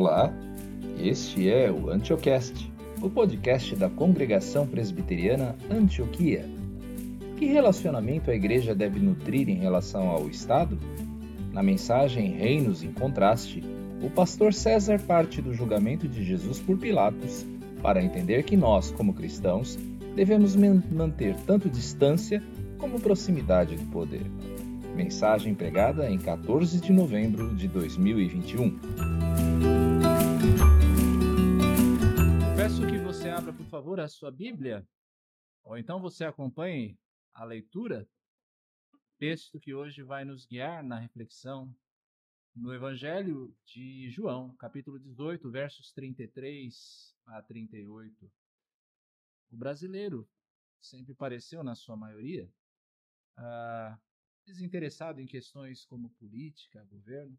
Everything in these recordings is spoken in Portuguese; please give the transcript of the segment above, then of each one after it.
Olá, este é o Antiocast, o podcast da Congregação Presbiteriana Antioquia. Que relacionamento a igreja deve nutrir em relação ao Estado? Na mensagem Reinos em Contraste, o pastor César parte do julgamento de Jesus por Pilatos para entender que nós, como cristãos, devemos manter tanto distância como proximidade do poder. Mensagem pregada em 14 de novembro de 2021. Abra, por favor, a sua Bíblia, ou então você acompanhe a leitura, texto que hoje vai nos guiar na reflexão no Evangelho de João, capítulo 18, versos 33 a 38. O brasileiro sempre pareceu, na sua maioria, uh, desinteressado em questões como política, governo,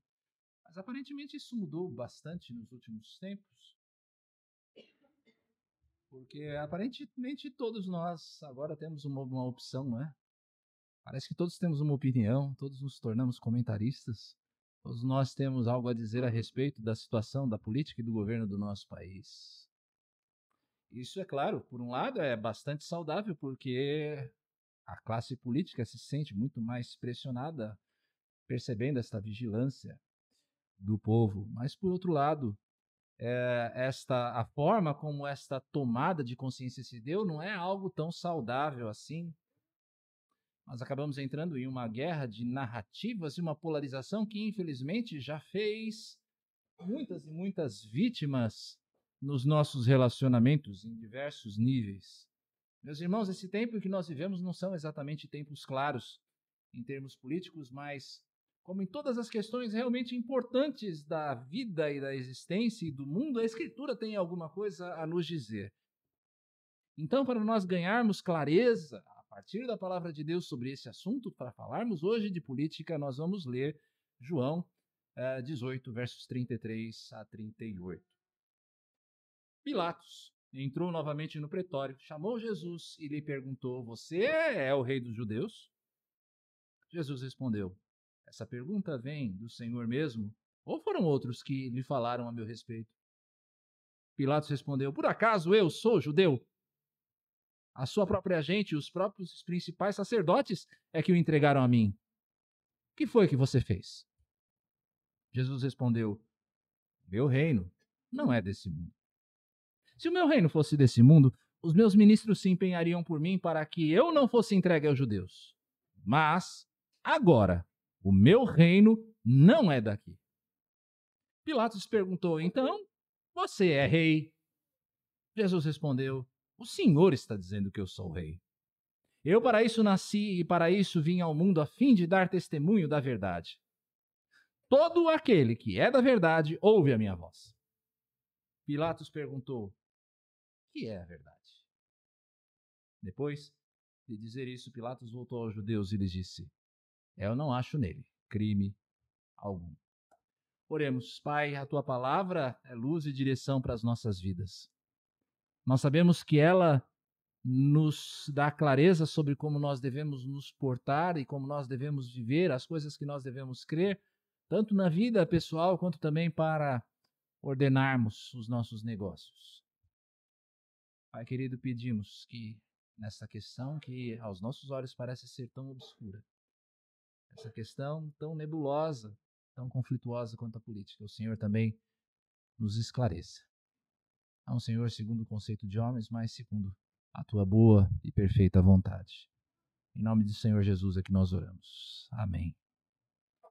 mas aparentemente isso mudou bastante nos últimos tempos. Porque aparentemente todos nós agora temos uma, uma opção, não é? Parece que todos temos uma opinião, todos nos tornamos comentaristas, todos nós temos algo a dizer a respeito da situação da política e do governo do nosso país. Isso, é claro, por um lado é bastante saudável, porque a classe política se sente muito mais pressionada, percebendo esta vigilância do povo. Mas, por outro lado, é, esta a forma como esta tomada de consciência se deu não é algo tão saudável assim. Nós acabamos entrando em uma guerra de narrativas e uma polarização que, infelizmente, já fez muitas e muitas vítimas nos nossos relacionamentos em diversos níveis. Meus irmãos, esse tempo que nós vivemos não são exatamente tempos claros em termos políticos, mas como em todas as questões realmente importantes da vida e da existência e do mundo, a Escritura tem alguma coisa a nos dizer. Então, para nós ganharmos clareza a partir da palavra de Deus sobre esse assunto, para falarmos hoje de política, nós vamos ler João eh, 18, versos 33 a 38. Pilatos, entrou novamente no pretório, chamou Jesus e lhe perguntou: Você é o rei dos judeus? Jesus respondeu: Essa pergunta vem do Senhor mesmo, ou foram outros que lhe falaram a meu respeito? Pilatos respondeu: Por acaso eu sou judeu? A sua própria gente os próprios principais sacerdotes é que o entregaram a mim. O que foi que você fez? Jesus respondeu: Meu reino não é desse mundo. Se o meu reino fosse desse mundo, os meus ministros se empenhariam por mim para que eu não fosse entregue aos judeus. Mas, agora, o meu reino não é daqui. Pilatos perguntou: Então, você é rei? Jesus respondeu: O Senhor está dizendo que eu sou rei. Eu para isso nasci e para isso vim ao mundo a fim de dar testemunho da verdade. Todo aquele que é da verdade ouve a minha voz. Pilatos perguntou: que é a verdade. Depois de dizer isso, Pilatos voltou aos judeus e lhes disse: Eu não acho nele crime algum. Oremos, Pai, a tua palavra é luz e direção para as nossas vidas. Nós sabemos que ela nos dá clareza sobre como nós devemos nos portar e como nós devemos viver, as coisas que nós devemos crer, tanto na vida pessoal quanto também para ordenarmos os nossos negócios. Pai querido, pedimos que nessa questão que aos nossos olhos parece ser tão obscura, essa questão tão nebulosa, tão conflituosa quanto a política, o Senhor também nos esclareça. Não, Senhor, segundo o conceito de homens, mas segundo a tua boa e perfeita vontade. Em nome do Senhor Jesus é que nós oramos. Amém.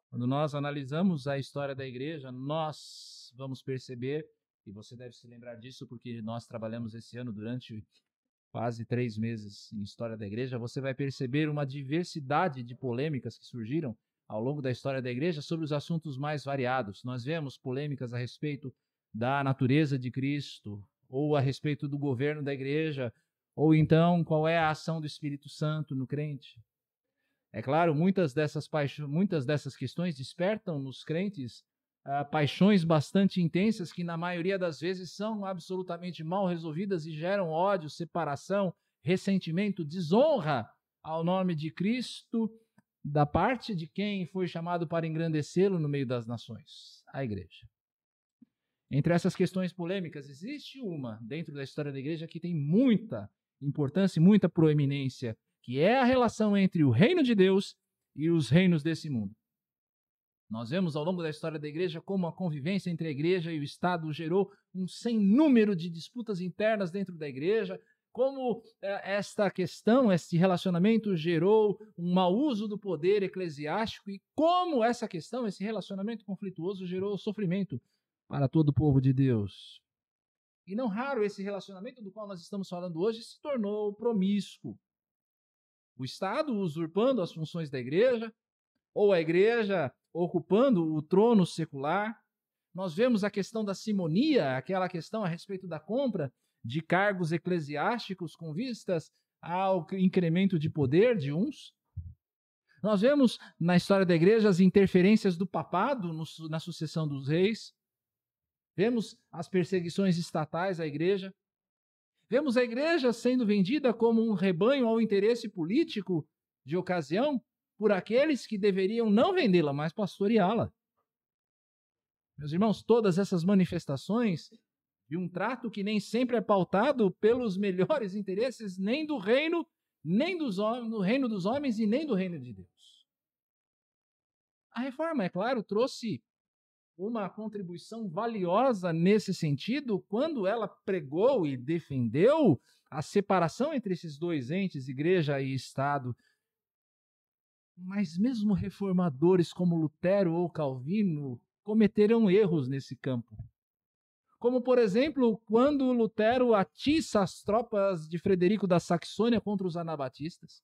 Quando nós analisamos a história da igreja, nós vamos perceber e você deve se lembrar disso porque nós trabalhamos esse ano durante quase três meses em história da igreja. Você vai perceber uma diversidade de polêmicas que surgiram ao longo da história da igreja sobre os assuntos mais variados. Nós vemos polêmicas a respeito da natureza de Cristo, ou a respeito do governo da igreja, ou então qual é a ação do Espírito Santo no crente. É claro, muitas dessas, muitas dessas questões despertam nos crentes uh, paixões bastante intensas que, na maioria das vezes, são absolutamente mal resolvidas e geram ódio, separação, ressentimento, desonra ao nome de Cristo, da parte de quem foi chamado para engrandecê-lo no meio das nações a igreja. Entre essas questões polêmicas, existe uma dentro da história da igreja que tem muita importância e muita proeminência, que é a relação entre o reino de Deus e os reinos desse mundo. Nós vemos ao longo da história da igreja como a convivência entre a igreja e o Estado gerou um sem número de disputas internas dentro da igreja, como eh, esta questão, este relacionamento gerou um mau uso do poder eclesiástico e como essa questão, esse relacionamento conflituoso gerou sofrimento para todo o povo de Deus. E não raro esse relacionamento do qual nós estamos falando hoje se tornou promíscuo. O Estado usurpando as funções da igreja, ou a igreja ocupando o trono secular. Nós vemos a questão da simonia, aquela questão a respeito da compra de cargos eclesiásticos com vistas ao incremento de poder de uns. Nós vemos na história da igreja as interferências do papado no, na sucessão dos reis. Vemos as perseguições estatais à igreja. Vemos a igreja sendo vendida como um rebanho ao interesse político de ocasião por aqueles que deveriam não vendê-la, mas pastoreá-la. Meus irmãos, todas essas manifestações de um trato que nem sempre é pautado pelos melhores interesses nem do reino, nem dos do reino dos homens e nem do reino de Deus. A reforma, é claro, trouxe uma contribuição valiosa nesse sentido quando ela pregou e defendeu a separação entre esses dois entes, igreja e Estado, mas mesmo reformadores como Lutero ou Calvino cometeram erros nesse campo. Como, por exemplo, quando Lutero atiça as tropas de Frederico da Saxônia contra os anabatistas.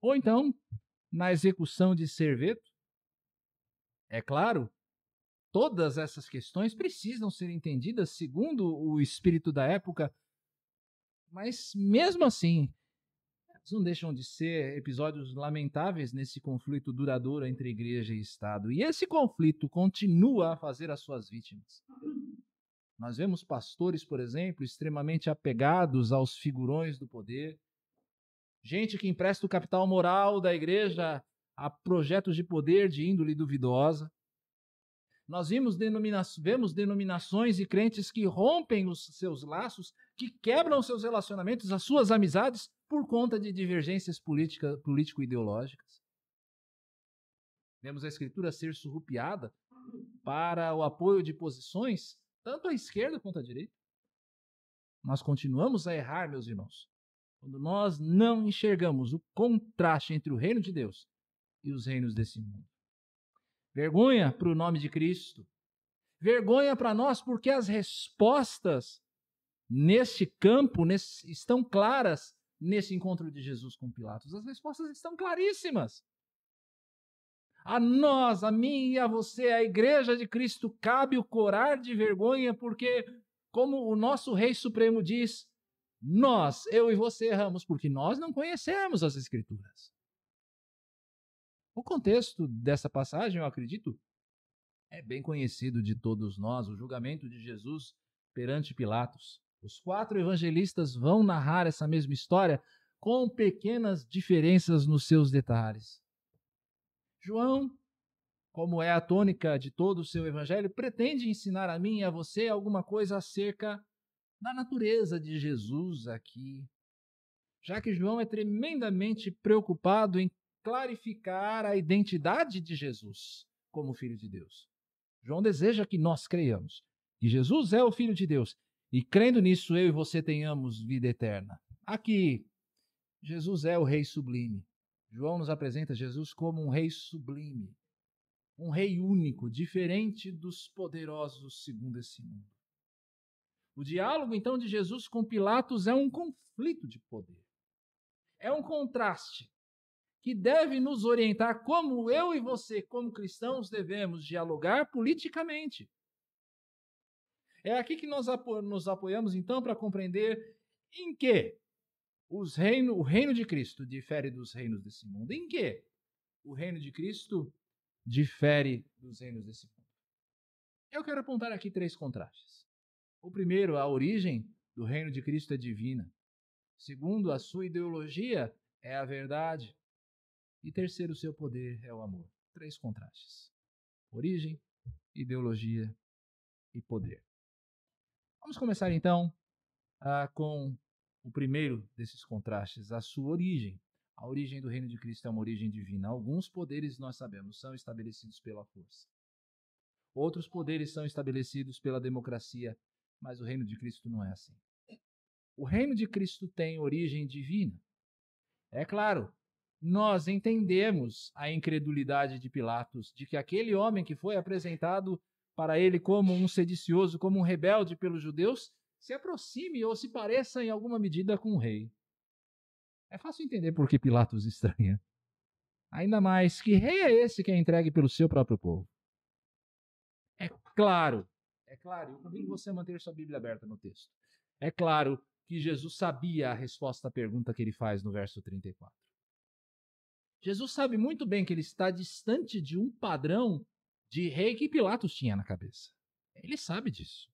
Ou então, na execução de Serveto. É claro, todas essas questões precisam ser entendidas segundo o espírito da época, mas mesmo assim, não deixam de ser episódios lamentáveis nesse conflito duradouro entre igreja e Estado. E esse conflito continua a fazer as suas vítimas. Nós vemos pastores, por exemplo, extremamente apegados aos figurões do poder, gente que empresta o capital moral da igreja a projetos de poder de índole duvidosa. Nós vimos denomina vemos denominações e crentes que rompem os seus laços, que quebram seus relacionamentos, as suas amizades, por conta de divergências político-ideológicas. Vemos a Escritura ser surrupiada para o apoio de posições, tanto à esquerda quanto à direita. Nós continuamos a errar, meus irmãos, quando nós não enxergamos o contraste entre o reino de Deus e os reinos desse mundo. Vergonha para o nome de Cristo. Vergonha para nós, porque as respostas neste campo nesse, estão claras nesse encontro de Jesus com Pilatos? As respostas estão claríssimas. A nós, a mim e a você, a igreja de Cristo, cabe o corar de vergonha, porque, como o nosso Rei Supremo diz, nós, eu e você, erramos porque nós não conhecemos as Escrituras. O contexto dessa passagem, eu acredito, é bem conhecido de todos nós, o julgamento de Jesus perante Pilatos. Os quatro evangelistas vão narrar essa mesma história com pequenas diferenças nos seus detalhes. João, como é a tônica de todo o seu evangelho, pretende ensinar a mim e a você alguma coisa acerca da natureza de Jesus aqui. Já que João é tremendamente preocupado em clarificar a identidade de Jesus como Filho de Deus. João deseja que nós creiamos que Jesus é o Filho de Deus e crendo nisso, eu e você tenhamos vida eterna. Aqui, Jesus é o Rei sublime. João nos apresenta Jesus como um Rei sublime, um Rei único, diferente dos poderosos segundo esse mundo. O diálogo, então, de Jesus com Pilatos é um conflito de poder. É um contraste que deve nos orientar como eu e você, como cristãos, devemos dialogar politicamente. É aqui que nós nos apoiamos, então, para compreender em que os reino, o reino de Cristo difere dos reinos desse mundo. Em que o reino de Cristo difere dos reinos desse mundo. Eu quero apontar aqui três contrastes. O primeiro, a origem do reino de Cristo é divina. Segundo, a sua ideologia é a verdade. E terceiro, o seu poder é o amor. Três contrastes: origem, ideologia e poder. Vamos começar então uh, com o primeiro desses contrastes, a sua origem. A origem do reino de Cristo é uma origem divina. Alguns poderes, nós sabemos, são estabelecidos pela força. Outros poderes são estabelecidos pela democracia, mas o reino de Cristo não é assim. O reino de Cristo tem origem divina. É claro, nós entendemos a incredulidade de Pilatos de que aquele homem que foi apresentado para ele como um sedicioso, como um rebelde pelos judeus, se aproxime ou se pareça em alguma medida com o rei. É fácil entender por que Pilatos estranha. Ainda mais, que rei é esse que é entregue pelo seu próprio povo? É claro, é claro, eu convido você a manter sua Bíblia aberta no texto. É claro que Jesus sabia a resposta à pergunta que ele faz no verso 34. Jesus sabe muito bem que ele está distante de um padrão de rei que Pilatos tinha na cabeça. Ele sabe disso.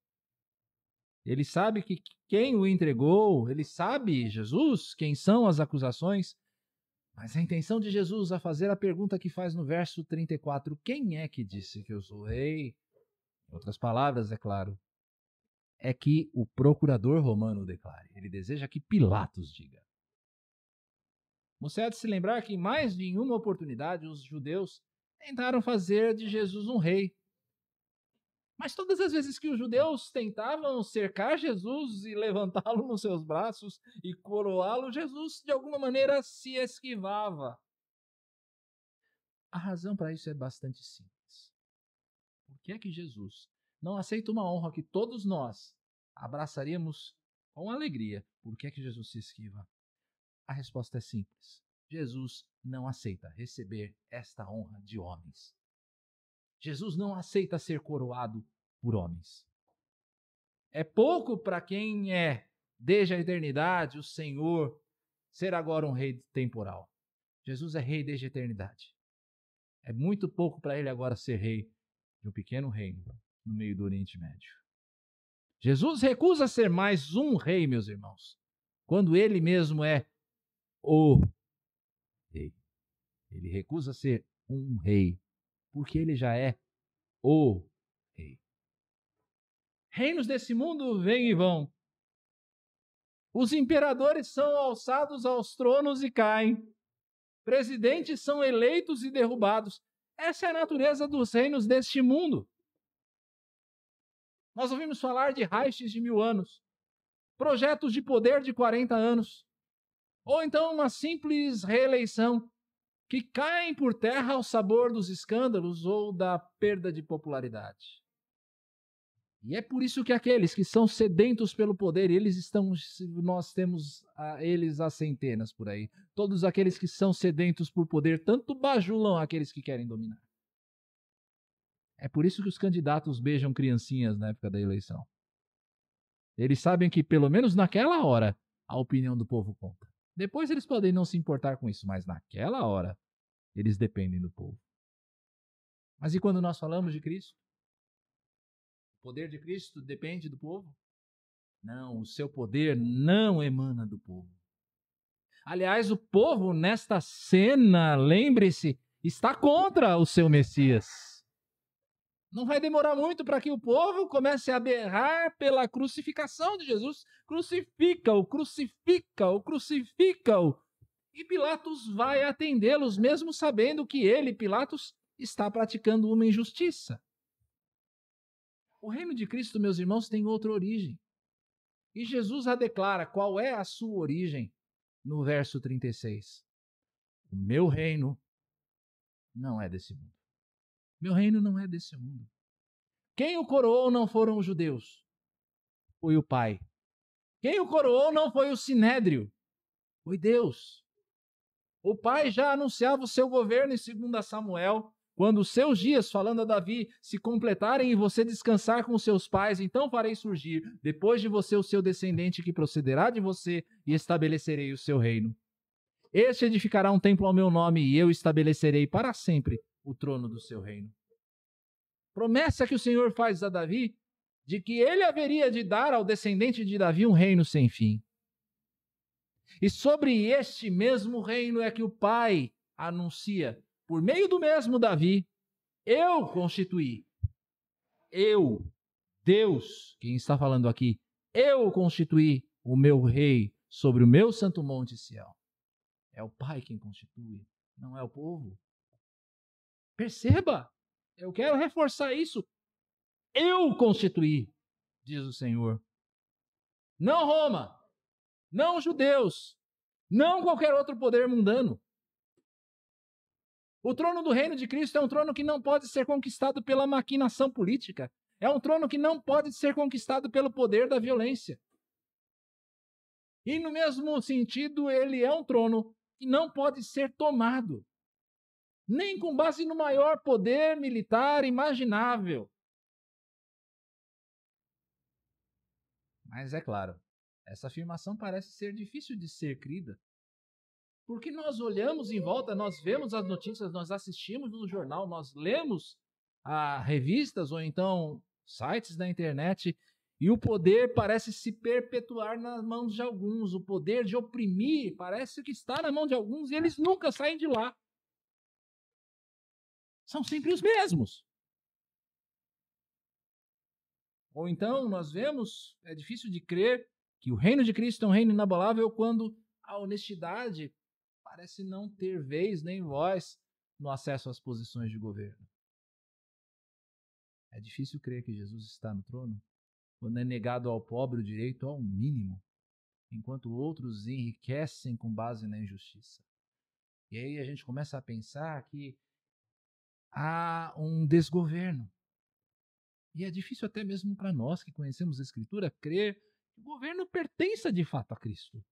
Ele sabe que quem o entregou, ele sabe, Jesus, quem são as acusações. Mas a intenção de Jesus a fazer a pergunta que faz no verso 34, quem é que disse que eu sou rei? Em outras palavras, é claro, é que o procurador romano declare. Ele deseja que Pilatos diga. Você há de se lembrar que em mais de uma oportunidade os judeus tentaram fazer de Jesus um rei. Mas todas as vezes que os judeus tentavam cercar Jesus e levantá-lo nos seus braços e coroá-lo, Jesus de alguma maneira se esquivava. A razão para isso é bastante simples. Por que é que Jesus não aceita uma honra que todos nós abraçaríamos com alegria? Por que é que Jesus se esquiva? A resposta é simples. Jesus não aceita receber esta honra de homens. Jesus não aceita ser coroado por homens. É pouco para quem é, desde a eternidade, o Senhor, ser agora um rei temporal. Jesus é rei desde a eternidade. É muito pouco para ele agora ser rei de um pequeno reino no meio do Oriente Médio. Jesus recusa ser mais um rei, meus irmãos, quando ele mesmo é o. Ele recusa ser um rei, porque ele já é o rei. Reinos desse mundo vêm e vão. Os imperadores são alçados aos tronos e caem. Presidentes são eleitos e derrubados. Essa é a natureza dos reinos deste mundo. Nós ouvimos falar de Reiches de mil anos, projetos de poder de 40 anos, ou então uma simples reeleição que caem por terra ao sabor dos escândalos ou da perda de popularidade. E é por isso que aqueles que são sedentos pelo poder, eles estão, nós temos a, eles a centenas por aí. Todos aqueles que são sedentos por poder, tanto bajulam aqueles que querem dominar. É por isso que os candidatos beijam criancinhas na época da eleição. Eles sabem que, pelo menos naquela hora, a opinião do povo conta. Depois eles podem não se importar com isso, mas naquela hora eles dependem do povo. Mas e quando nós falamos de Cristo? O poder de Cristo depende do povo? Não, o seu poder não emana do povo. Aliás, o povo nesta cena, lembre-se, está contra o seu Messias. Não vai demorar muito para que o povo comece a berrar pela crucificação de Jesus. Crucifica-o, crucifica-o, crucifica-o. E Pilatos vai atendê-los, mesmo sabendo que ele, Pilatos, está praticando uma injustiça. O reino de Cristo, meus irmãos, tem outra origem. E Jesus a declara qual é a sua origem no verso 36. O meu reino não é desse mundo. Meu reino não é desse mundo. Quem o coroou não foram os judeus, foi o Pai. Quem o coroou não foi o sinédrio, foi Deus. O Pai já anunciava o seu governo em 2 Samuel, quando os seus dias, falando a Davi, se completarem e você descansar com seus pais, então farei surgir depois de você o seu descendente que procederá de você e estabelecerei o seu reino. Este edificará um templo ao meu nome e eu estabelecerei para sempre o trono do seu reino. Promessa que o Senhor faz a Davi de que ele haveria de dar ao descendente de Davi um reino sem fim. E sobre este mesmo reino é que o Pai anuncia, por meio do mesmo Davi, eu constituí, eu, Deus, quem está falando aqui, eu constituí o meu rei sobre o meu santo monte Sião. É o Pai quem constitui, não é o povo. Perceba, eu quero reforçar isso. Eu constituí, diz o Senhor. Não Roma, não judeus, não qualquer outro poder mundano. O trono do reino de Cristo é um trono que não pode ser conquistado pela maquinação política. É um trono que não pode ser conquistado pelo poder da violência. E no mesmo sentido, ele é um trono que não pode ser tomado, nem com base no maior poder militar imaginável. Mas é claro, essa afirmação parece ser difícil de ser crida. Porque nós olhamos em volta, nós vemos as notícias, nós assistimos no jornal, nós lemos a revistas ou então sites da internet e o poder parece se perpetuar nas mãos de alguns. O poder de oprimir parece que está na mão de alguns e eles nunca saem de lá. São sempre os mesmos. Ou então nós vemos, é difícil de crer, que o reino de Cristo é um reino inabalável quando a honestidade parece não ter vez nem voz no acesso às posições de governo. É difícil crer que Jesus está no trono quando é negado ao pobre o direito ao mínimo, enquanto outros enriquecem com base na injustiça. E aí a gente começa a pensar que há um desgoverno. E é difícil até mesmo para nós que conhecemos a Escritura crer que o governo pertença de fato a Cristo.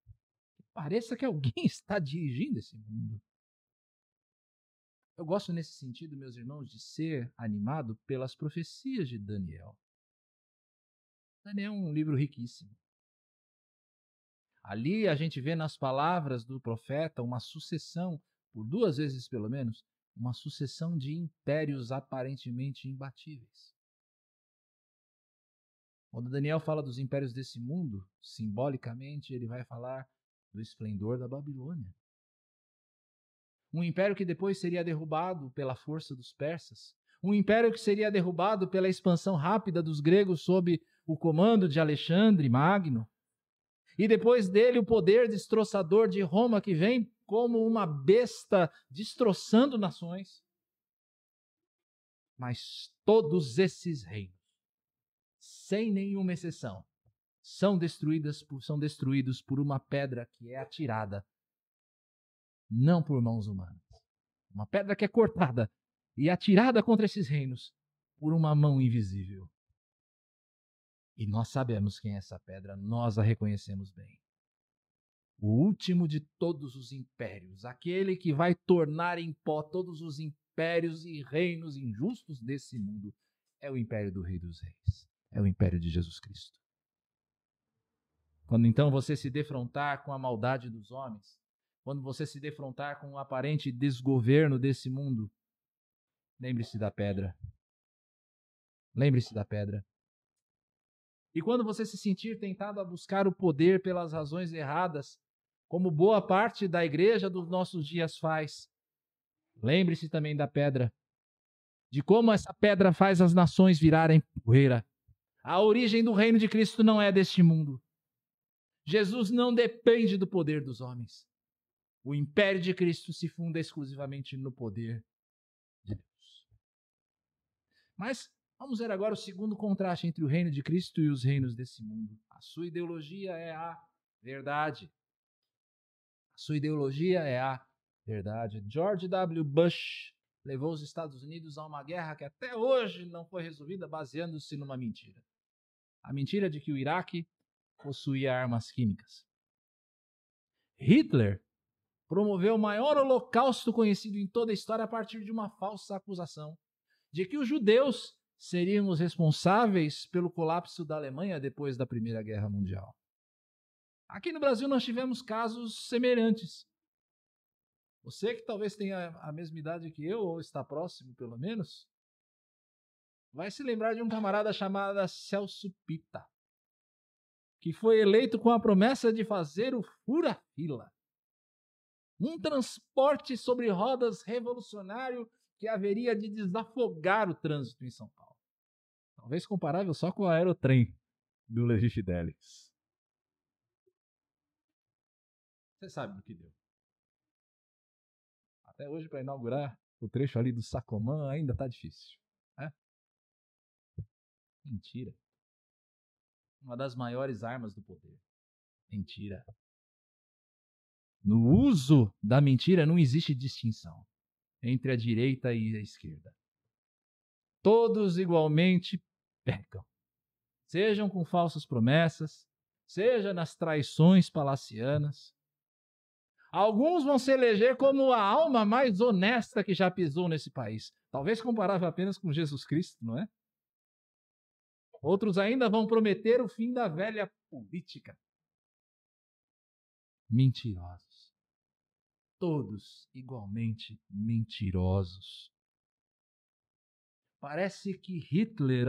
Que pareça que alguém está dirigindo esse mundo. Eu gosto nesse sentido, meus irmãos, de ser animado pelas profecias de Daniel. Daniel é um livro riquíssimo. Ali a gente vê nas palavras do profeta uma sucessão, por duas vezes pelo menos, uma sucessão de impérios aparentemente imbatíveis. Quando Daniel fala dos impérios desse mundo, simbolicamente ele vai falar do esplendor da Babilônia. Um império que depois seria derrubado pela força dos persas, um império que seria derrubado pela expansão rápida dos gregos sob o comando de Alexandre Magno. E depois dele o poder destroçador de Roma que vem como uma besta destroçando nações. Mas todos esses reinos, sem nenhuma exceção, são por, são destruídos por uma pedra que é atirada não por mãos humanas. Uma pedra que é cortada e atirada contra esses reinos por uma mão invisível. E nós sabemos quem é essa pedra, nós a reconhecemos bem. O último de todos os impérios, aquele que vai tornar em pó todos os impérios e reinos injustos desse mundo, é o império do Rei dos Reis, é o império de Jesus Cristo. Quando então você se defrontar com a maldade dos homens, quando você se defrontar com o aparente desgoverno desse mundo, lembre-se da pedra. Lembre-se da pedra. E quando você se sentir tentado a buscar o poder pelas razões erradas, como boa parte da igreja dos nossos dias faz, lembre-se também da pedra, de como essa pedra faz as nações virarem poeira. A origem do reino de Cristo não é deste mundo. Jesus não depende do poder dos homens. O império de Cristo se funda exclusivamente no poder de Deus. Mas Vamos ver agora o segundo contraste entre o reino de Cristo e os reinos desse mundo. A sua ideologia é a verdade. Sua ideologia é a verdade. George W. Bush levou os Estados Unidos a uma guerra que até hoje não foi resolvida baseando-se numa mentira. A mentira de que o Iraque possuía armas químicas. Hitler promoveu o maior holocausto conhecido em toda a história a partir de uma falsa acusação de que os judeus seriam os responsáveis pelo colapso da Alemanha depois da Primeira Guerra Mundial. Aqui no Brasil nós tivemos casos semelhantes. Você que talvez tenha a mesma idade que eu, ou está próximo pelo menos, vai se lembrar de um camarada chamado Celso Pita, que foi eleito com a promessa de fazer o fura-fila. Um transporte sobre rodas revolucionário que haveria de desafogar o trânsito em São Paulo. Talvez comparável só com o aerotrem do Levi Você sabe do que deu. Até hoje, para inaugurar o trecho ali do Sacomã, ainda tá difícil. Né? Mentira. Uma das maiores armas do poder. Mentira. No uso da mentira não existe distinção entre a direita e a esquerda. Todos igualmente pecam. Sejam com falsas promessas, seja nas traições palacianas. Alguns vão se eleger como a alma mais honesta que já pisou nesse país. Talvez comparável apenas com Jesus Cristo, não é? Outros ainda vão prometer o fim da velha política. Mentirosos. Todos igualmente mentirosos. Parece que Hitler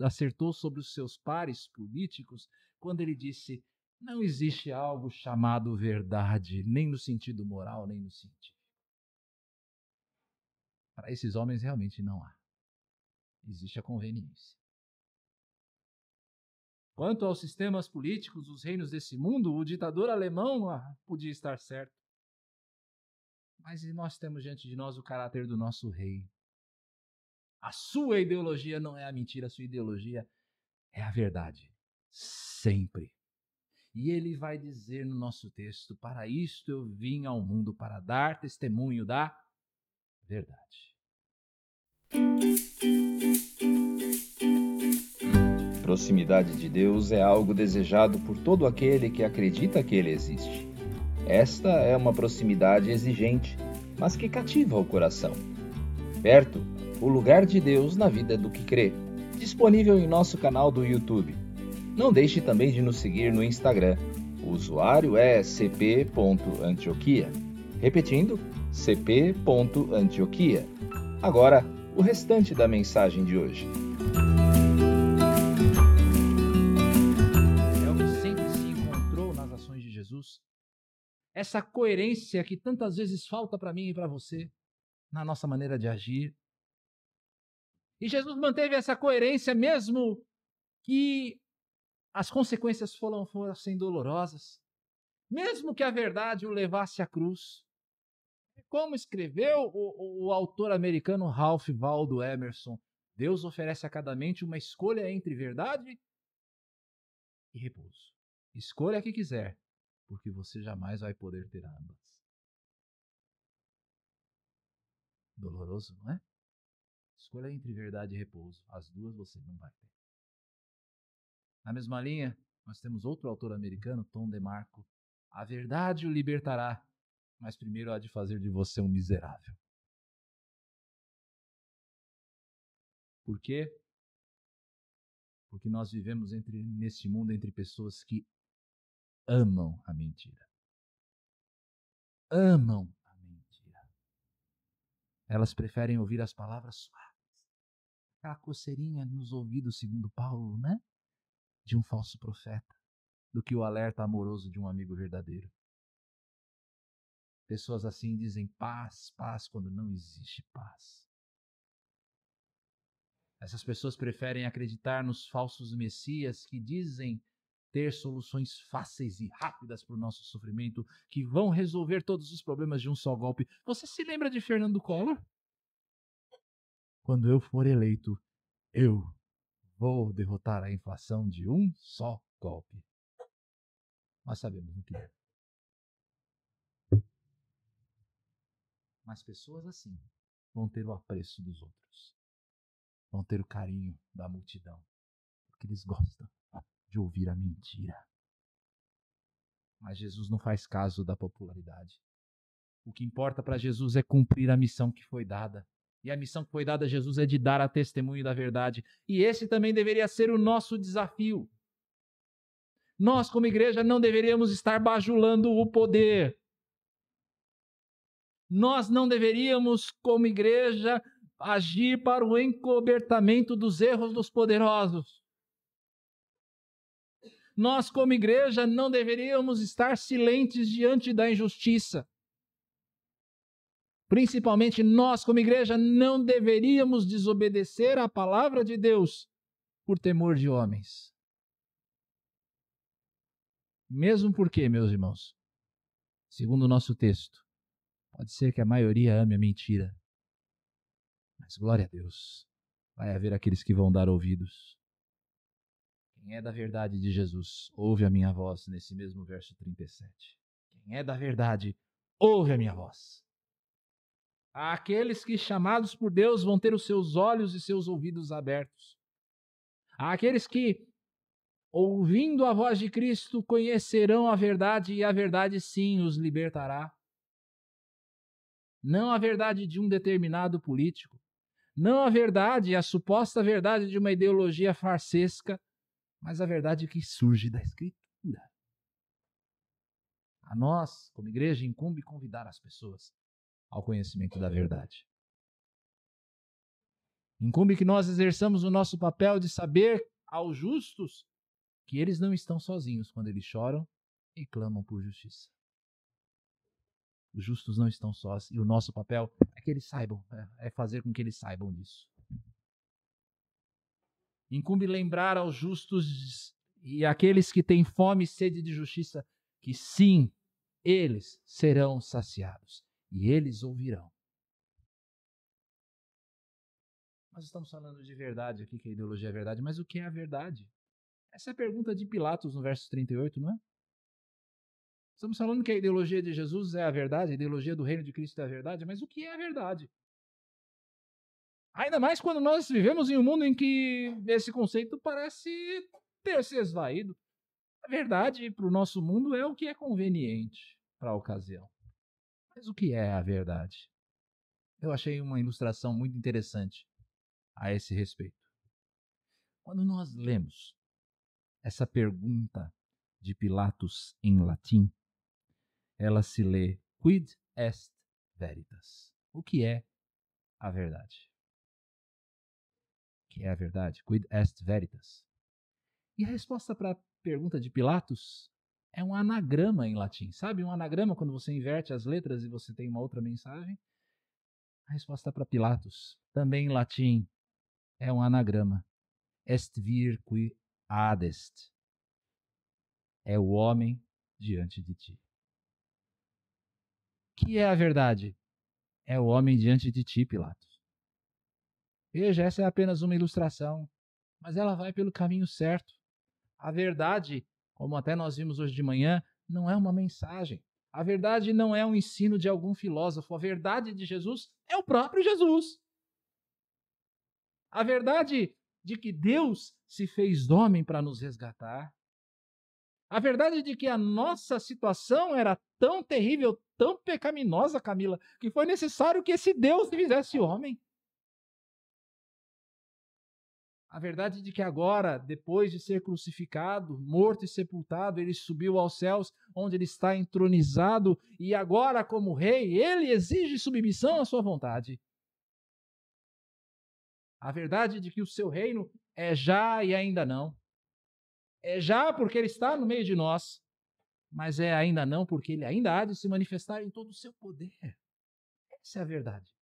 acertou sobre os seus pares políticos quando ele disse: não existe algo chamado verdade, nem no sentido moral, nem no científico. Para esses homens realmente não há. Existe a conveniência. Quanto aos sistemas políticos, os reinos desse mundo, o ditador alemão ah, podia estar certo. Mas nós temos diante de nós o caráter do nosso rei. A sua ideologia não é a mentira, a sua ideologia é a verdade. Sempre. E ele vai dizer no nosso texto: Para isto eu vim ao mundo, para dar testemunho da verdade. Proximidade de Deus é algo desejado por todo aquele que acredita que ele existe. Esta é uma proximidade exigente, mas que cativa o coração. Perto, o lugar de Deus na vida do que crê. Disponível em nosso canal do YouTube. Não deixe também de nos seguir no Instagram. O usuário é cp.antioquia. Repetindo, cp.antioquia. Agora, o restante da mensagem de hoje. essa coerência que tantas vezes falta para mim e para você na nossa maneira de agir. E Jesus manteve essa coerência mesmo que as consequências foram, fossem dolorosas, mesmo que a verdade o levasse à cruz. Como escreveu o, o, o autor americano Ralph Waldo Emerson, Deus oferece a cada mente uma escolha entre verdade e repouso. Escolha a que quiser, porque você jamais vai poder ter ambas. Doloroso, não é? Escolha entre verdade e repouso. As duas você não vai ter. Na mesma linha, nós temos outro autor americano, Tom DeMarco. A verdade o libertará, mas primeiro há de fazer de você um miserável. Por quê? Porque nós vivemos entre, neste mundo entre pessoas que amam a mentira. Amam a mentira. Elas preferem ouvir as palavras suaves, aquela coceirinha nos ouvidos, segundo Paulo, né? De um falso profeta, do que o alerta amoroso de um amigo verdadeiro. Pessoas assim dizem paz, paz, quando não existe paz. Essas pessoas preferem acreditar nos falsos messias que dizem ter soluções fáceis e rápidas para o nosso sofrimento, que vão resolver todos os problemas de um só golpe. Você se lembra de Fernando Collor? Quando eu for eleito, eu vou derrotar a inflação de um só golpe. Nós sabemos o que é. Mas pessoas assim vão ter o apreço dos outros, vão ter o carinho da multidão, porque eles gostam de ouvir a mentira. Mas Jesus não faz caso da popularidade. O que importa para Jesus é cumprir a missão que foi dada. E a missão que foi dada a Jesus é de dar a testemunho da verdade. E esse também deveria ser o nosso desafio. Nós, como igreja, não deveríamos estar bajulando o poder. Nós não deveríamos, como igreja, agir para o encobertamento dos erros dos poderosos. Nós, como igreja, não deveríamos estar silentes diante da injustiça. Principalmente nós, como igreja, não deveríamos desobedecer à palavra de Deus por temor de homens. Mesmo porque, meus irmãos, segundo o nosso texto, pode ser que a maioria ame a mentira. Mas glória a Deus, vai haver aqueles que vão dar ouvidos. Quem é da verdade de Jesus, ouve a minha voz nesse mesmo verso 37. Quem é da verdade, ouve a minha voz. Aqueles que, chamados por Deus, vão ter os seus olhos e seus ouvidos abertos. Aqueles que ouvindo a voz de Cristo, conhecerão a verdade e a verdade sim os libertará. Não a verdade de um determinado político, não a verdade, a suposta verdade de uma ideologia farsesca, mas a verdade que surge da Escritura. A nós, como igreja, incumbe convidar as pessoas ao conhecimento da verdade. Incumbe que nós exerçamos o nosso papel de saber aos justos que eles não estão sozinhos quando eles choram e clamam por justiça. Os justos não estão sós e o nosso papel é que eles saibam, é, é fazer com que eles saibam disso. Incumbe lembrar aos justos e aqueles que têm fome e sede de justiça que sim, eles serão saciados e eles ouvirão. Nós estamos falando de verdade aqui, que a ideologia é verdade, mas o que é a verdade? Essa é a pergunta de Pilatos no verso 38, não é? Estamos falando que a ideologia de Jesus é a verdade, a ideologia do reino de Cristo é a verdade, mas o que é a verdade? Ainda mais quando nós vivemos em um mundo em que esse conceito parece ter se esvaído. A verdade para o nosso mundo é o que é conveniente para a ocasião. Mas o que é a verdade? Eu achei uma ilustração muito interessante a esse respeito. Quando nós lemos essa pergunta de Pilatos em latim, ela se lê quid est veritas? O que é a verdade? O que é a verdade? Quid est veritas? E a resposta para a pergunta de Pilatos é um anagrama em latim. Sabe um anagrama quando você inverte as letras e você tem uma outra mensagem? A resposta para Pilatos, também em latim, é um anagrama. Est vir qui adest. É o homem diante de ti. Que é a verdade? É o homem diante de ti, Pilatos. Veja, essa é apenas uma ilustração, mas ela vai pelo caminho certo. A verdade, como até nós vimos hoje de manhã, não é uma mensagem. A verdade não é um ensino de algum filósofo. A verdade de Jesus é o próprio Jesus. A verdade de que Deus se fez homem para nos resgatar. A verdade de que a nossa situação era tão terrível, tão pecaminosa, Camila, que foi necessário que esse Deus se fizesse homem. A verdade de que agora, depois de ser crucificado, morto e sepultado, ele subiu aos céus, onde ele está entronizado, e agora, como rei, ele exige submissão à sua vontade. A verdade de que o seu reino é já e ainda não. É já porque ele está no meio de nós, mas é ainda não porque ele ainda há de se manifestar em todo o seu poder. Essa é a verdade.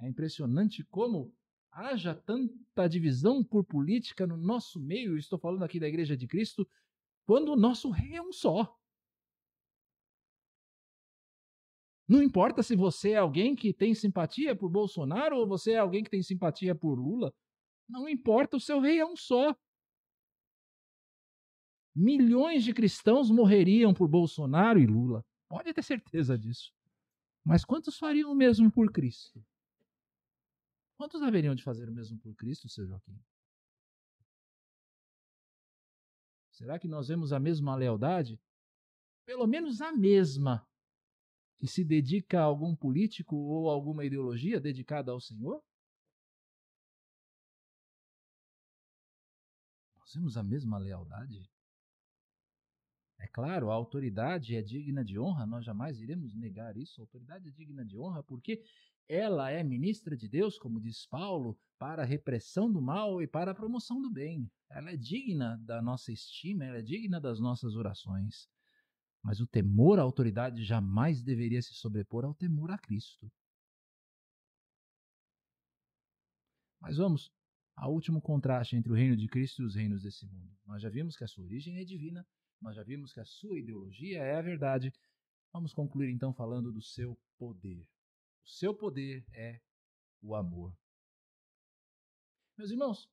É impressionante como haja tanta divisão por política no nosso meio, estou falando aqui da Igreja de Cristo, quando o nosso rei é um só. Não importa se você é alguém que tem simpatia por Bolsonaro ou você é alguém que tem simpatia por Lula. Não importa, o seu rei é um só. Milhões de cristãos morreriam por Bolsonaro e Lula. Pode ter certeza disso. Mas quantos fariam o mesmo por Cristo? Quantos haveriam de fazer o mesmo por Cristo, seu Joaquim? Será que nós vemos a mesma lealdade? Pelo menos a mesma que se dedica a algum político ou alguma ideologia dedicada ao Senhor? Nós temos a mesma lealdade? É claro, a autoridade é digna de honra, nós jamais iremos negar isso. A autoridade é digna de honra porque ela é ministra de Deus, como diz Paulo, para a repressão do mal e para a promoção do bem. Ela é digna da nossa estima, ela é digna das nossas orações. Mas o temor à autoridade jamais deveria se sobrepor ao temor a Cristo. Mas vamos ao último contraste entre o reino de Cristo e os reinos desse mundo. Nós já vimos que a sua origem é divina, nós já vimos que a sua ideologia é a verdade. Vamos concluir então falando do seu poder. O seu poder é o amor. Meus irmãos,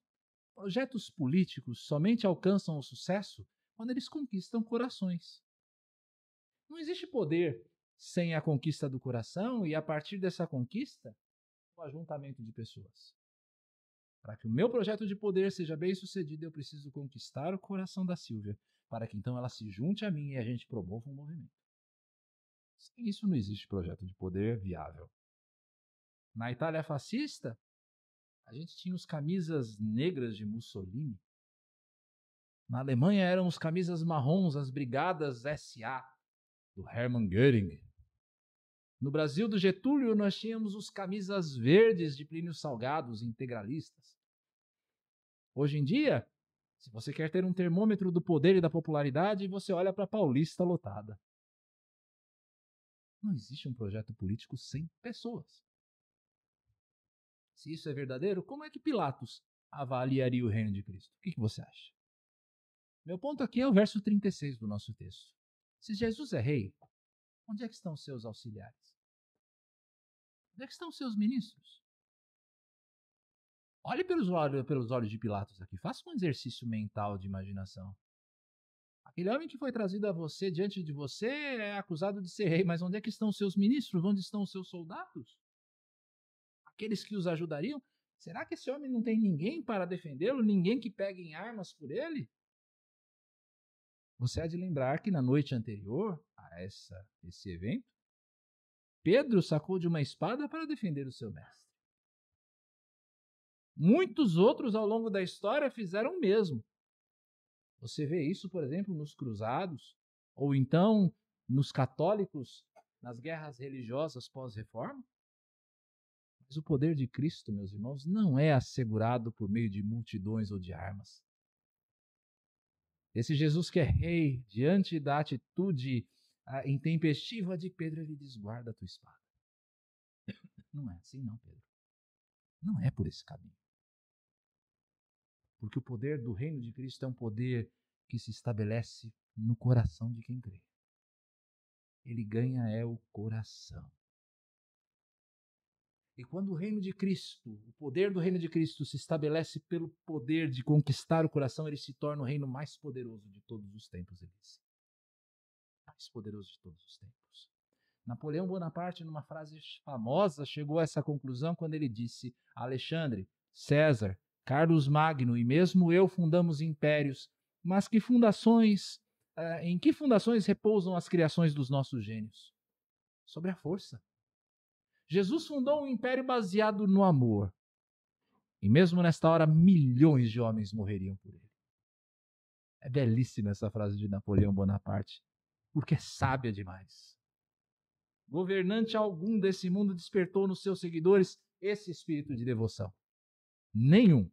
projetos políticos somente alcançam o sucesso quando eles conquistam corações. Não existe poder sem a conquista do coração e, a partir dessa conquista, o ajuntamento de pessoas. Para que o meu projeto de poder seja bem sucedido, eu preciso conquistar o coração da Silvia, para que então ela se junte a mim e a gente promova um movimento. Sem isso não existe projeto de poder viável. Na Itália fascista, a gente tinha os camisas negras de Mussolini. Na Alemanha eram os camisas marrons, as brigadas SA, do Hermann Göring. No Brasil do Getúlio, nós tínhamos os camisas verdes de Plínio Salgado, os integralistas. Hoje em dia, se você quer ter um termômetro do poder e da popularidade, você olha para a Paulista lotada. Não existe um projeto político sem pessoas. Se isso é verdadeiro, como é que Pilatos avaliaria o reino de Cristo? O que, você acha? Meu ponto aqui é o verso 36 do nosso texto. Se Jesus é rei, onde é que estão seus auxiliares? Onde é que estão seus ministros? Olhe pelos olhos, pelos olhos de Pilatos aqui. Faça um exercício mental de imaginação. Aquele homem que foi trazido a você, diante de você, é acusado de ser rei, mas onde é que estão seus ministros? Onde estão os seus soldados? Aqueles que os ajudariam? Será que esse homem não tem ninguém para defendê-lo? Ninguém que pegue em armas por ele? Você há de lembrar que na noite anterior a essa, esse evento, Pedro sacou de uma espada para defender o seu mestre. Muitos outros ao longo da história fizeram o mesmo. Você vê isso, por exemplo, nos cruzados, ou então nos católicos nas guerras religiosas pós-reforma. Mas o poder de Cristo, meus irmãos, não é assegurado por meio de multidões ou de armas. Esse Jesus que é rei, diante da atitude ah, intempestiva de Pedro, ele diz: guarda a tua espada. Não é assim, não, Pedro. Não é por esse caminho. Porque o poder do reino de Cristo é um poder que se estabelece no coração de quem crê. Ele ganha é o coração. E quando o reino de Cristo, o poder do reino de Cristo se estabelece pelo poder de conquistar o coração, ele se torna o reino mais poderoso de todos os tempos, ele disse. Mais poderoso de todos os tempos. Napoleão Bonaparte, numa frase famosa, chegou a essa conclusão quando ele disse: Alexandre, César, Carlos Magno e mesmo eu fundamos impérios, mas que fundações, eh, em que fundações repousam as criações dos nossos gênios? Sobre a força Jesus fundou um império baseado no amor. E mesmo nesta hora, milhões de homens morreriam por ele. É belíssima essa frase de Napoleão Bonaparte, porque é sábia demais. Governante algum desse mundo despertou nos seus seguidores esse espírito de devoção. Nenhum.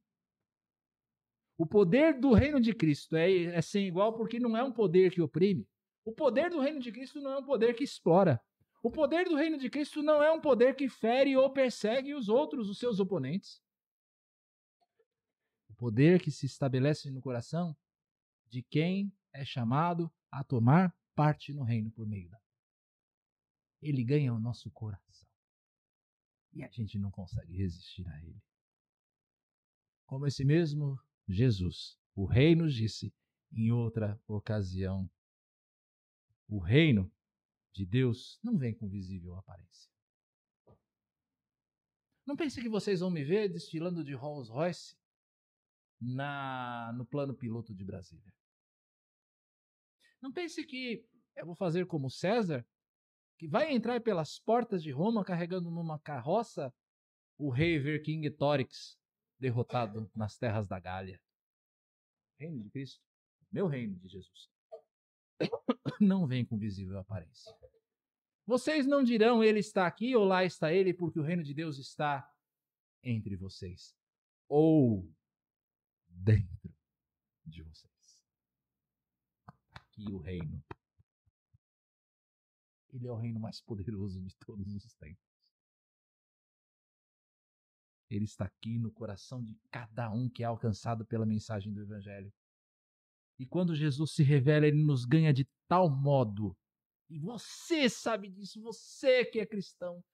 O poder do reino de Cristo é, é sem igual porque não é um poder que oprime. O poder do reino de Cristo não é um poder que explora. O poder do reino de Cristo não é um poder que fere ou persegue os outros, os seus oponentes. O poder que se estabelece no coração de quem é chamado a tomar parte no reino por meio da. Ele ganha o nosso coração. E a gente não consegue resistir a ele. Como esse mesmo Jesus, o rei nos disse em outra ocasião: o reino de Deus não vem com visível aparência. Não pense que vocês vão me ver desfilando de Rolls Royce na, no plano piloto de Brasília. Não pense que eu vou fazer como César, que vai entrar pelas portas de Roma carregando numa carroça o rei Vercingetorix, derrotado nas terras da Gália. Reino de Cristo, meu reino de Jesus não vem com visível aparência. Vocês não dirão ele está aqui ou lá está ele, porque o reino de Deus está entre vocês ou dentro de vocês. Aqui o reino. Ele é o reino mais poderoso de todos os tempos. Ele está aqui no coração de cada um que é alcançado pela mensagem do Evangelho. E quando Jesus se revela, ele nos ganha de tal modo. E você sabe disso, você que é cristão,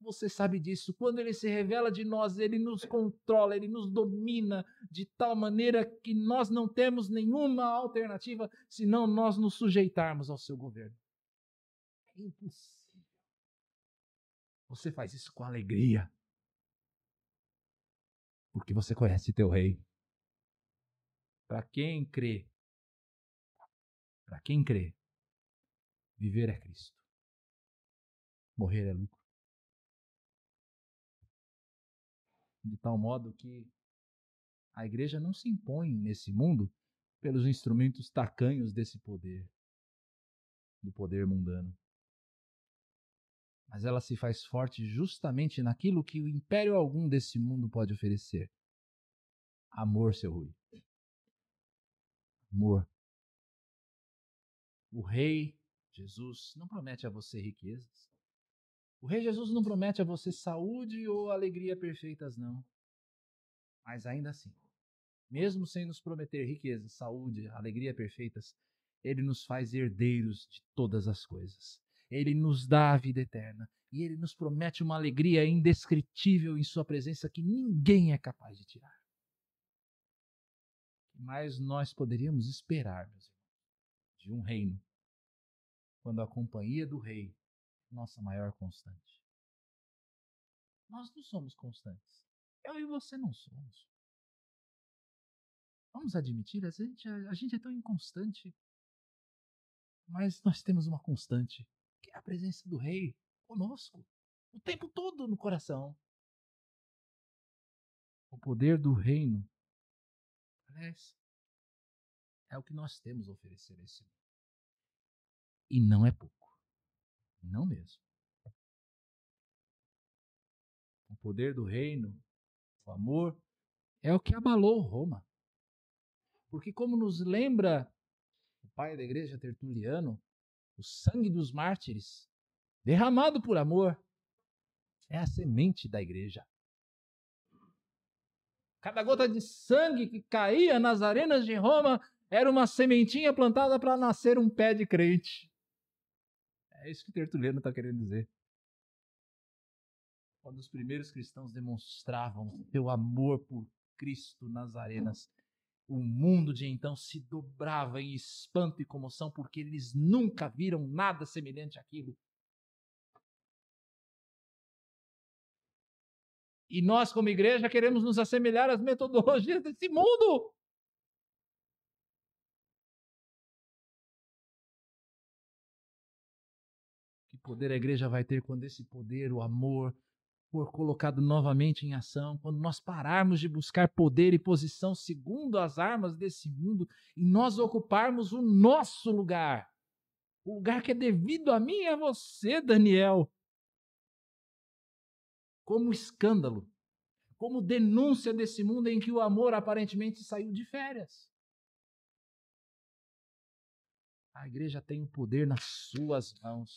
você sabe disso. Quando ele se revela de nós, ele nos controla, ele nos domina de tal maneira que nós não temos nenhuma alternativa senão nós nos sujeitarmos ao seu governo. É impossível. Você faz isso com alegria. Porque você conhece teu rei. Para quem crê, para quem crê, viver é Cristo. Morrer é lucro. de tal modo que a igreja não se impõe nesse mundo pelos instrumentos tacanhos desse poder, do poder mundano. Mas ela se faz forte justamente naquilo que o império algum desse mundo pode oferecer: amor, seu Rui. Amor. O Rei Jesus não promete a você riquezas. O Rei Jesus não promete a você saúde ou alegria perfeitas, não. Mas ainda assim, mesmo sem nos prometer riqueza, saúde, alegria perfeitas, ele nos faz herdeiros de todas as coisas. Ele nos dá a vida eterna e ele nos promete uma alegria indescritível em sua presença que ninguém é capaz de tirar. Mas nós poderíamos esperar, meus irmãos, de um reino, quando a companhia do rei nossa maior constante. Nós não somos constantes. Eu e você não somos. Vamos admitir, a gente, a gente é tão inconstante. Mas nós temos uma constante, que é a presença do Rei conosco, o tempo todo no coração. O poder do reino, aliás, é o que nós temos a oferecer a esse mundo. E não é pouco. Não mesmo. O poder do reino, o amor, é o que abalou Roma. Porque, como nos lembra o pai da igreja Tertuliano, o sangue dos mártires, derramado por amor, é a semente da igreja. Cada gota de sangue que caía nas arenas de Roma era uma sementinha plantada para nascer um pé de crente. É isso que Tertuliano está querendo dizer. Quando os primeiros cristãos demonstravam seu amor por Cristo nas arenas, o mundo de então se dobrava em espanto e comoção porque eles nunca viram nada semelhante àquilo. E nós, como igreja, queremos nos assemelhar às metodologias desse mundo. Poder a igreja vai ter quando esse poder, o amor, for colocado novamente em ação, quando nós pararmos de buscar poder e posição segundo as armas desse mundo e nós ocuparmos o nosso lugar, o lugar que é devido a mim e a você, Daniel, como escândalo, como denúncia desse mundo em que o amor aparentemente saiu de férias. A igreja tem o poder nas suas mãos.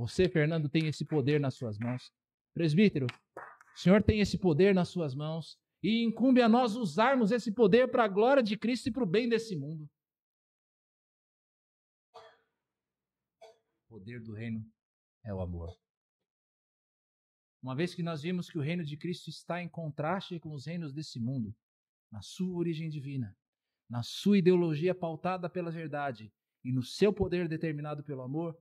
Você, Fernando, tem esse poder nas suas mãos. Presbítero, o Senhor tem esse poder nas suas mãos e incumbe a nós usarmos esse poder para a glória de Cristo e para o bem desse mundo. O poder do reino é o amor. Uma vez que nós vimos que o reino de Cristo está em contraste com os reinos desse mundo, na sua origem divina, na sua ideologia pautada pela verdade e no seu poder determinado pelo amor,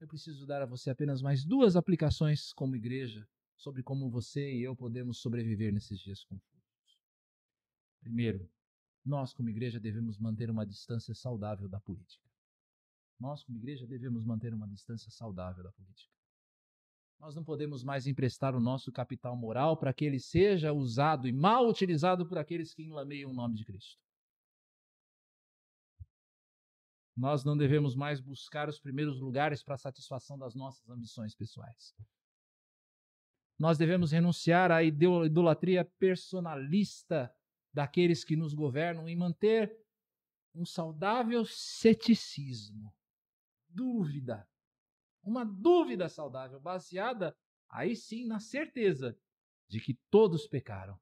eu preciso dar a você apenas mais duas aplicações como igreja sobre como você e eu podemos sobreviver nesses dias confusos. Primeiro, nós como igreja devemos manter uma distância saudável da política. Nós como igreja devemos manter uma distância saudável da política. Nós não podemos mais emprestar o nosso capital moral para que ele seja usado e mal utilizado por aqueles que enlameiam o nome de Cristo. Nós não devemos mais buscar os primeiros lugares para a satisfação das nossas ambições pessoais. Nós devemos renunciar à idolatria personalista daqueles que nos governam e manter um saudável ceticismo, dúvida, uma dúvida saudável baseada Aí sim, na certeza de que todos pecaram,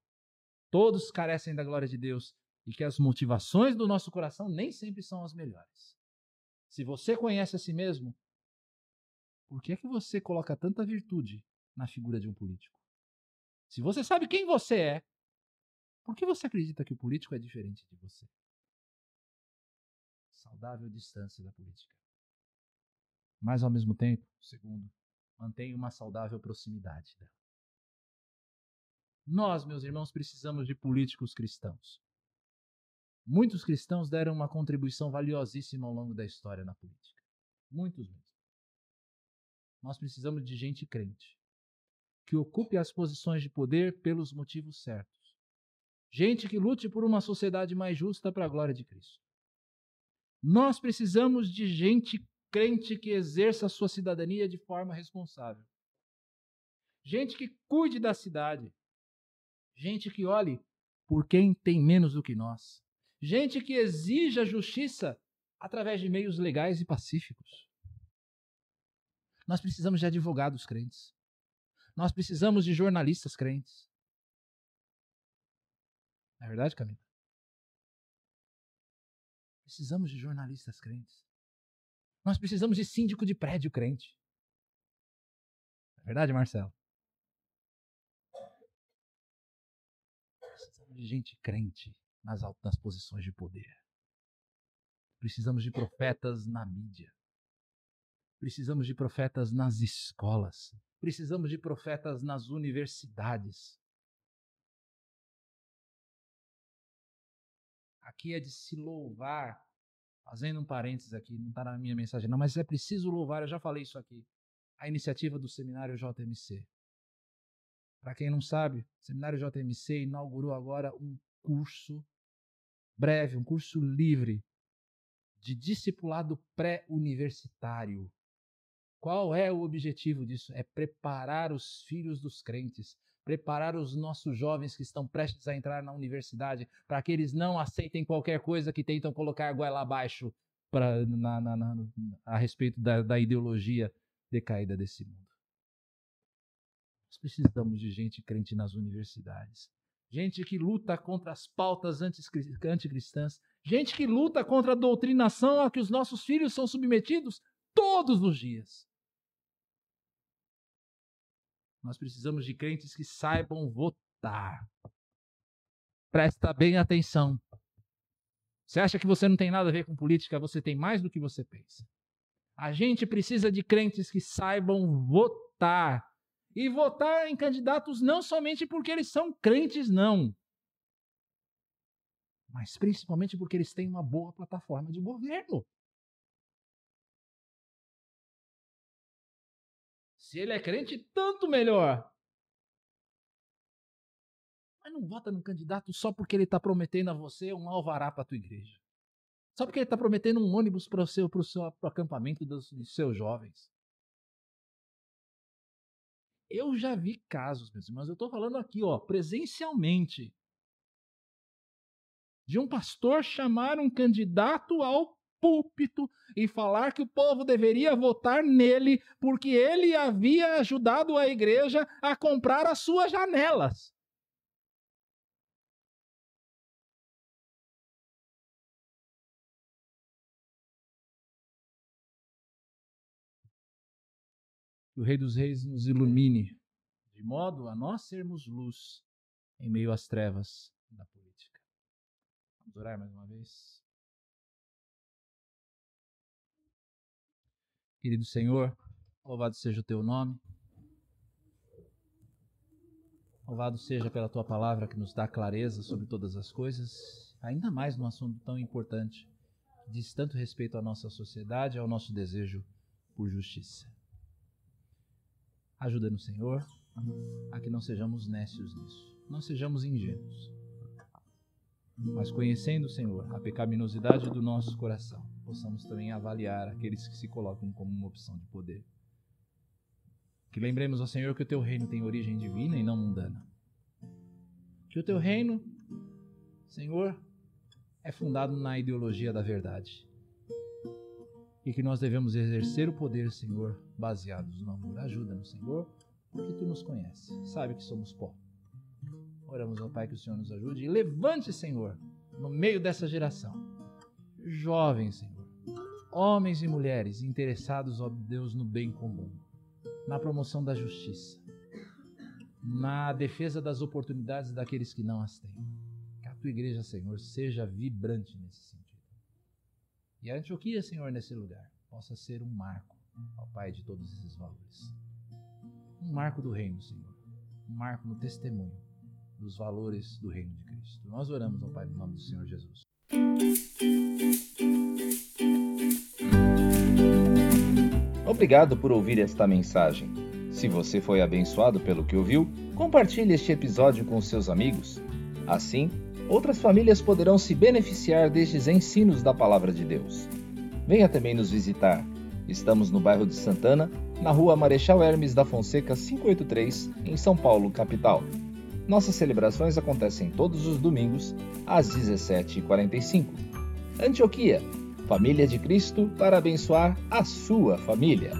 todos carecem da glória de Deus e que as motivações do nosso coração nem sempre são as melhores. Se você conhece a si mesmo, por que é que você coloca tanta virtude na figura de um político? Se você sabe quem você é, por que você acredita que o político é diferente de você? Saudável distância da política. Mas ao mesmo tempo, segundo, mantenha uma saudável proximidade dela. Nós, meus irmãos, precisamos de políticos cristãos. Muitos cristãos deram uma contribuição valiosíssima ao longo da história na política. Muitos mesmo. Nós precisamos de gente crente, que ocupe as posições de poder pelos motivos certos. Gente que lute por uma sociedade mais justa para a glória de Cristo. Nós precisamos de gente crente que exerça a sua cidadania de forma responsável. Gente que cuide da cidade. Gente que olhe por quem tem menos do que nós. Gente que exija justiça através de meios legais e pacíficos. Nós precisamos de advogados crentes. Nós precisamos de jornalistas crentes. Não é verdade, Camila? Precisamos de jornalistas crentes. Nós precisamos de síndico de prédio crente. Não é verdade, Marcelo? Precisamos de gente crente nas altas posições de poder. Precisamos de profetas na mídia. Precisamos de profetas nas escolas. Precisamos de profetas nas universidades. Aqui é de se louvar, fazendo um parênteses aqui, não está na minha mensagem não, mas é preciso louvar, eu já falei isso aqui, a iniciativa do Seminário JMC. Para quem não sabe, o Seminário JMC inaugurou agora um curso breve, um curso livre de discipulado pré-universitário. Qual é o objetivo disso? É preparar os filhos dos crentes, preparar os nossos jovens que estão prestes a entrar na universidade, para que eles não aceitem qualquer coisa que tentam colocar goela abaixo pra, na, na, na, a respeito da, da ideologia decaída desse mundo. Nós precisamos de gente crente nas universidades gente que luta contra as pautas anticristãs, gente que luta contra a doutrinação a que os nossos filhos são submetidos todos os dias. Nós precisamos de crentes que saibam votar. Presta bem atenção. Você acha que você não tem nada a ver com política? Você tem mais do que você pensa. A gente precisa de crentes que saibam votar e votar em candidatos não somente porque eles são crentes, não. Mas principalmente porque eles têm uma boa plataforma de governo. Se ele é crente, tanto melhor. Mas não vota no candidato só porque ele está prometendo a você um alvará para a tua igreja. Só porque ele está prometendo um ônibus para o seu, seu acampamento dos, dos seus jovens. Eu já vi casos, meus irmãos, eu estou falando aqui, ó, presencialmente, de um pastor chamar um candidato ao púlpito e falar que o povo deveria votar nele porque ele havia ajudado a igreja a comprar as suas janelas. Que o Rei dos Reis nos ilumine, de modo a nós sermos luz em meio às trevas da política. Vamos orar mais uma vez. Querido Senhor, louvado seja o teu nome. Louvado seja pela tua palavra que nos dá clareza sobre todas as coisas, ainda mais num assunto tão importante, que diz tanto respeito à nossa sociedade e ao nosso desejo por justiça. Ajuda-nos, Senhor, a que não sejamos nécios nisso, não sejamos ingênuos. Mas conhecendo, Senhor, a pecaminosidade do nosso coração, possamos também avaliar aqueles que se colocam como uma opção de poder. Que lembremos ao Senhor que o teu reino tem origem divina e não mundana. Que o teu reino, Senhor, é fundado na ideologia da verdade e que nós devemos exercer o poder, Senhor, baseados no amor. Ajuda-nos, Senhor, porque tu nos conheces, sabe que somos pó. Oramos ao Pai que o Senhor nos ajude e levante, Senhor, no meio dessa geração, jovens, Senhor, homens e mulheres interessados, ó Deus, no bem comum, na promoção da justiça, na defesa das oportunidades daqueles que não as têm. Que a tua igreja, Senhor, seja vibrante nesse sentido. E a Antioquia, Senhor, nesse lugar, possa ser um marco, ó Pai, de todos esses valores. Um marco do reino, Senhor. Um marco no testemunho dos valores do reino de Cristo. Nós oramos, ó Pai, no nome do Senhor Jesus. Obrigado por ouvir esta mensagem. Se você foi abençoado pelo que ouviu, compartilhe este episódio com seus amigos. Assim, outras famílias poderão se beneficiar destes ensinos da Palavra de Deus. Venha também nos visitar. Estamos no bairro de Santana, na rua Marechal Hermes da Fonseca 583, em São Paulo, capital. Nossas celebrações acontecem todos os domingos, às 17h45. Antioquia, família de Cristo para abençoar a sua família.